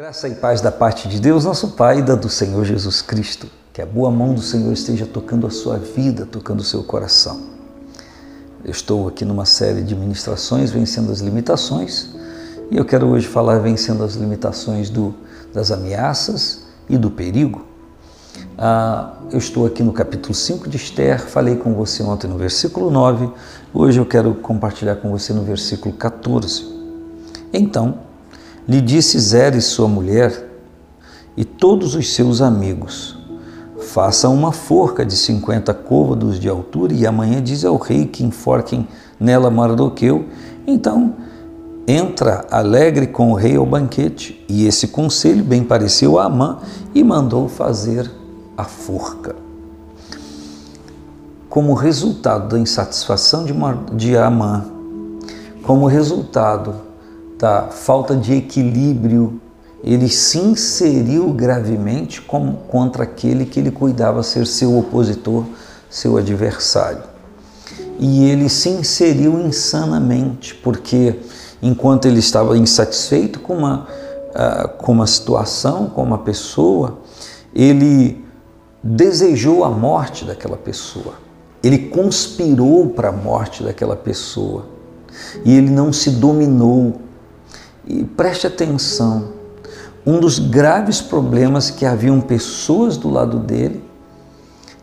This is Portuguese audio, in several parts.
Graça e paz da parte de Deus, nosso Pai, e da do Senhor Jesus Cristo. Que a boa mão do Senhor esteja tocando a sua vida, tocando o seu coração. Eu estou aqui numa série de ministrações vencendo as limitações e eu quero hoje falar vencendo as limitações do, das ameaças e do perigo. Ah, eu estou aqui no capítulo 5 de Esther, falei com você ontem no versículo 9, hoje eu quero compartilhar com você no versículo 14. Então, lhe disse Zeres, sua mulher, e todos os seus amigos: Faça uma forca de cinquenta côvados de altura, e amanhã diz ao rei que enforquem nela Mardoqueu. Então entra alegre com o rei ao banquete. E esse conselho bem pareceu a Amã e mandou fazer a forca. Como resultado da insatisfação de Amã, como resultado da falta de equilíbrio, ele se inseriu gravemente contra aquele que ele cuidava ser seu opositor, seu adversário. E ele se inseriu insanamente, porque enquanto ele estava insatisfeito com uma, uh, com uma situação, com uma pessoa, ele desejou a morte daquela pessoa. Ele conspirou para a morte daquela pessoa. E ele não se dominou, e preste atenção, um dos graves problemas que haviam pessoas do lado dele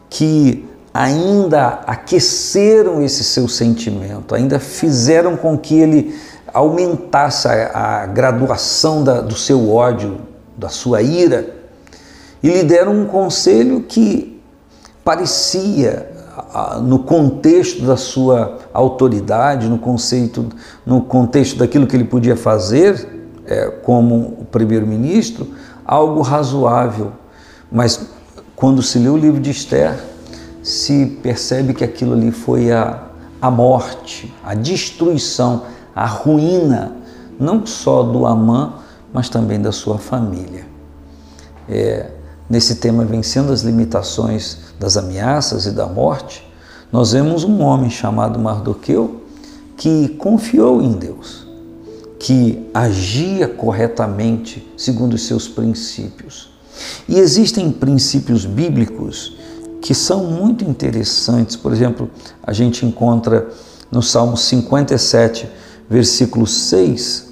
que ainda aqueceram esse seu sentimento, ainda fizeram com que ele aumentasse a, a graduação da, do seu ódio, da sua ira, e lhe deram um conselho que parecia no contexto da sua autoridade, no conceito, no contexto daquilo que ele podia fazer é, como primeiro-ministro, algo razoável. Mas quando se lê o livro de Esther, se percebe que aquilo ali foi a, a morte, a destruição, a ruína, não só do Amã, mas também da sua família. É, nesse tema Vencendo as Limitações das Ameaças e da Morte, nós vemos um homem chamado Mardoqueu que confiou em Deus, que agia corretamente segundo os seus princípios. E existem princípios bíblicos que são muito interessantes. Por exemplo, a gente encontra no Salmo 57, versículo 6,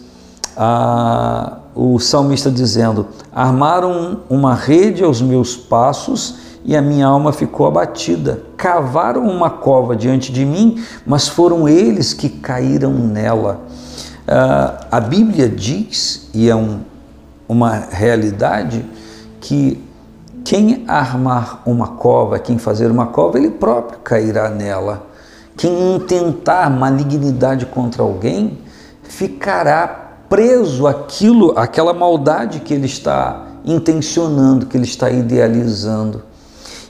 a o salmista dizendo: Armaram uma rede aos meus passos e a minha alma ficou abatida. Cavaram uma cova diante de mim, mas foram eles que caíram nela. Uh, a Bíblia diz, e é um, uma realidade, que quem armar uma cova, quem fazer uma cova, ele próprio cairá nela. Quem intentar malignidade contra alguém, ficará preso aquilo, aquela maldade que ele está intencionando, que ele está idealizando.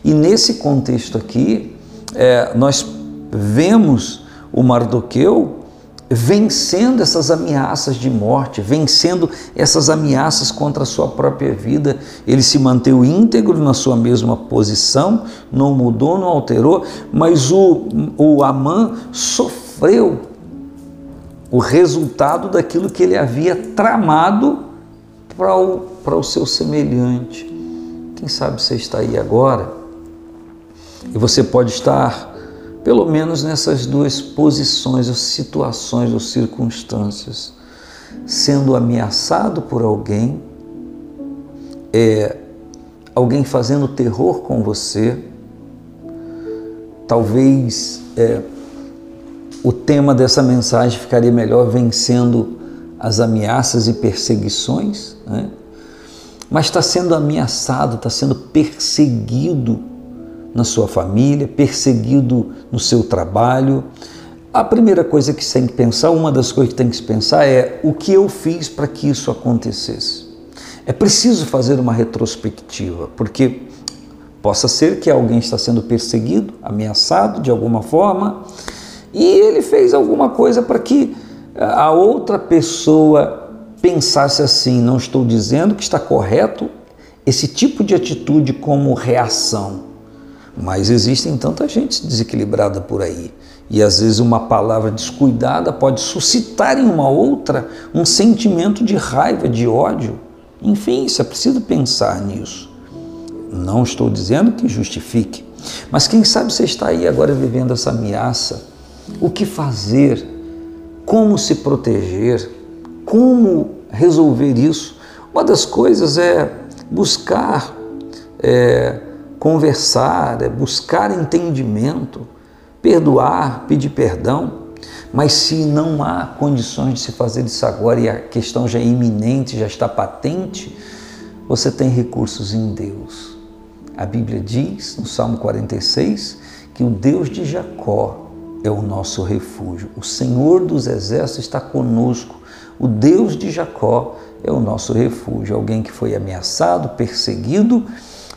E nesse contexto aqui, é, nós vemos o Mardoqueu vencendo essas ameaças de morte, vencendo essas ameaças contra a sua própria vida. Ele se manteve íntegro na sua mesma posição, não mudou, não alterou, mas o, o Amã sofreu o resultado daquilo que ele havia tramado para o, para o seu semelhante. Quem sabe você está aí agora e você pode estar, pelo menos nessas duas posições, ou situações ou circunstâncias, sendo ameaçado por alguém, é, alguém fazendo terror com você, talvez é, o tema dessa mensagem ficaria melhor vencendo as ameaças e perseguições, né? mas está sendo ameaçado, está sendo perseguido na sua família, perseguido no seu trabalho. A primeira coisa que você tem que pensar, uma das coisas que tem que se pensar é o que eu fiz para que isso acontecesse. É preciso fazer uma retrospectiva, porque possa ser que alguém está sendo perseguido, ameaçado de alguma forma, e ele fez alguma coisa para que a outra pessoa pensasse assim: não estou dizendo que está correto esse tipo de atitude como reação, mas existem tanta gente desequilibrada por aí. E às vezes uma palavra descuidada pode suscitar em uma outra um sentimento de raiva, de ódio. Enfim, isso é preciso pensar nisso. Não estou dizendo que justifique, mas quem sabe você está aí agora vivendo essa ameaça. O que fazer? Como se proteger? Como resolver isso? Uma das coisas é buscar é, conversar, é buscar entendimento, perdoar, pedir perdão. Mas se não há condições de se fazer isso agora e a questão já é iminente, já está patente, você tem recursos em Deus. A Bíblia diz, no Salmo 46, que o Deus de Jacó é o nosso refúgio. O Senhor dos exércitos está conosco. O Deus de Jacó é o nosso refúgio. Alguém que foi ameaçado, perseguido,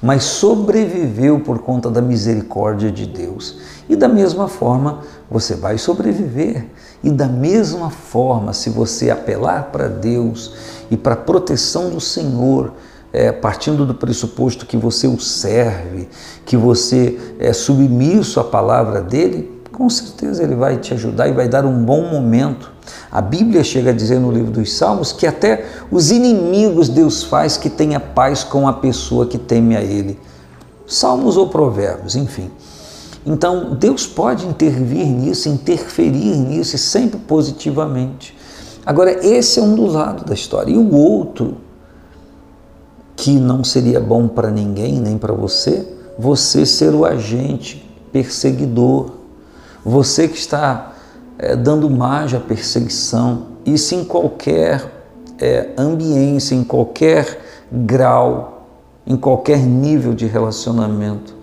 mas sobreviveu por conta da misericórdia de Deus. E da mesma forma, você vai sobreviver. E da mesma forma, se você apelar para Deus e para a proteção do Senhor, é, partindo do pressuposto que você o serve, que você é submisso à palavra dele, com certeza ele vai te ajudar e vai dar um bom momento. A Bíblia chega a dizer no livro dos Salmos que até os inimigos Deus faz que tenha paz com a pessoa que teme a Ele. Salmos ou provérbios, enfim. Então, Deus pode intervir nisso, interferir nisso e sempre positivamente. Agora, esse é um do lado da história. E o outro, que não seria bom para ninguém, nem para você, você ser o agente perseguidor, você que está é, dando margem à perseguição, isso em qualquer é, ambiência, em qualquer grau, em qualquer nível de relacionamento.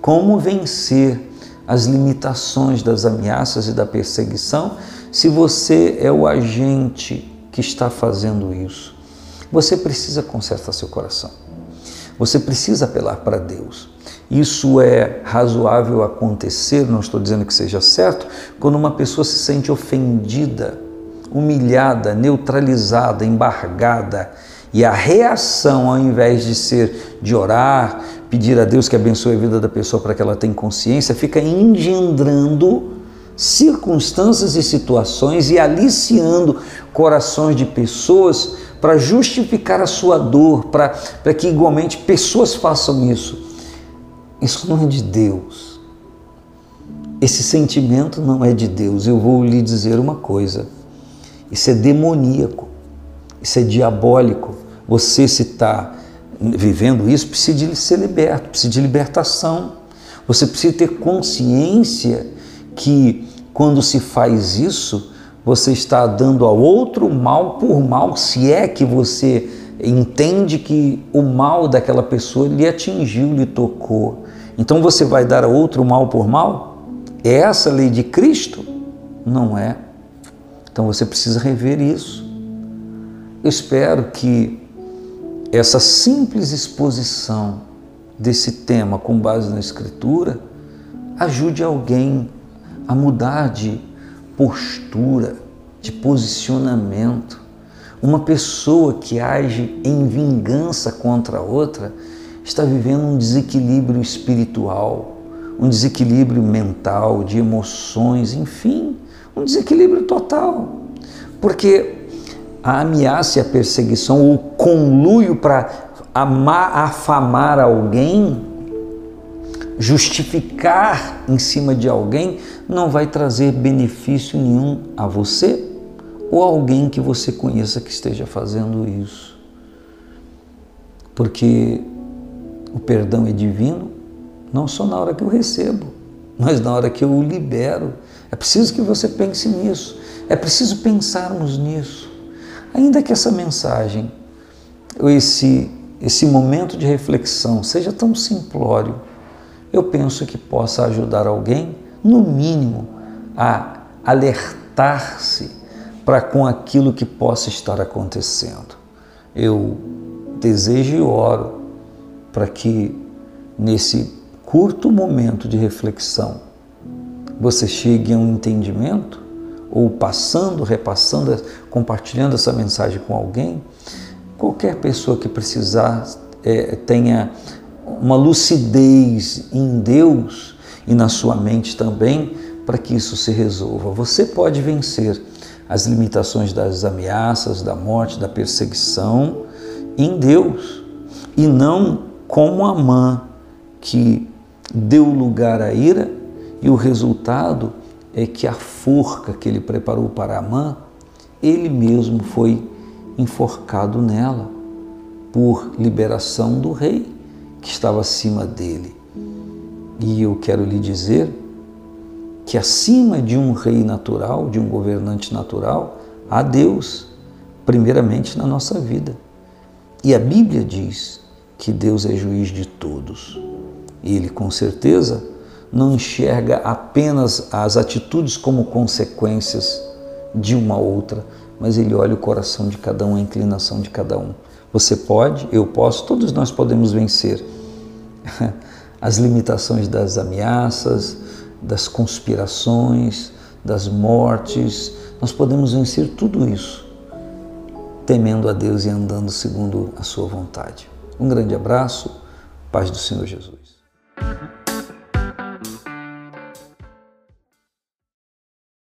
Como vencer as limitações das ameaças e da perseguição se você é o agente que está fazendo isso? Você precisa consertar seu coração. Você precisa apelar para Deus. Isso é razoável acontecer, não estou dizendo que seja certo, quando uma pessoa se sente ofendida, humilhada, neutralizada, embargada, e a reação, ao invés de ser de orar, pedir a Deus que abençoe a vida da pessoa para que ela tenha consciência, fica engendrando circunstâncias e situações e aliciando corações de pessoas para justificar a sua dor, para que igualmente pessoas façam isso. Isso não é de Deus. Esse sentimento não é de Deus. Eu vou lhe dizer uma coisa: isso é demoníaco, isso é diabólico. Você, se está vivendo isso, precisa de ser liberto, precisa de libertação. Você precisa ter consciência que quando se faz isso, você está dando ao outro mal por mal, se é que você entende que o mal daquela pessoa lhe atingiu, lhe tocou. Então você vai dar a outro mal por mal? É essa a lei de Cristo? Não é. Então você precisa rever isso. Eu espero que essa simples exposição desse tema com base na Escritura ajude alguém a mudar de postura, de posicionamento. Uma pessoa que age em vingança contra outra está vivendo um desequilíbrio espiritual, um desequilíbrio mental, de emoções, enfim, um desequilíbrio total. Porque a ameaça e a perseguição, o conluio para amar, afamar alguém, justificar em cima de alguém, não vai trazer benefício nenhum a você ou alguém que você conheça que esteja fazendo isso. Porque o perdão é divino, não só na hora que eu recebo, mas na hora que eu o libero. É preciso que você pense nisso, é preciso pensarmos nisso. Ainda que essa mensagem, esse, esse momento de reflexão seja tão simplório, eu penso que possa ajudar alguém, no mínimo, a alertar-se para com aquilo que possa estar acontecendo. Eu desejo e oro para que nesse curto momento de reflexão você chegue a um entendimento ou passando, repassando, compartilhando essa mensagem com alguém, qualquer pessoa que precisar é, tenha uma lucidez em Deus e na sua mente também para que isso se resolva. Você pode vencer as limitações das ameaças, da morte, da perseguição em Deus e não como Amã, que deu lugar à ira e o resultado é que a forca que ele preparou para Amã, ele mesmo foi enforcado nela por liberação do rei que estava acima dele. E eu quero lhe dizer que acima de um rei natural, de um governante natural, há Deus, primeiramente na nossa vida. E a Bíblia diz que Deus é juiz de todos. E ele, com certeza, não enxerga apenas as atitudes como consequências de uma outra, mas ele olha o coração de cada um, a inclinação de cada um. Você pode, eu posso, todos nós podemos vencer as limitações das ameaças, das conspirações, das mortes. Nós podemos vencer tudo isso temendo a Deus e andando segundo a sua vontade. Um grande abraço, paz do Senhor Jesus.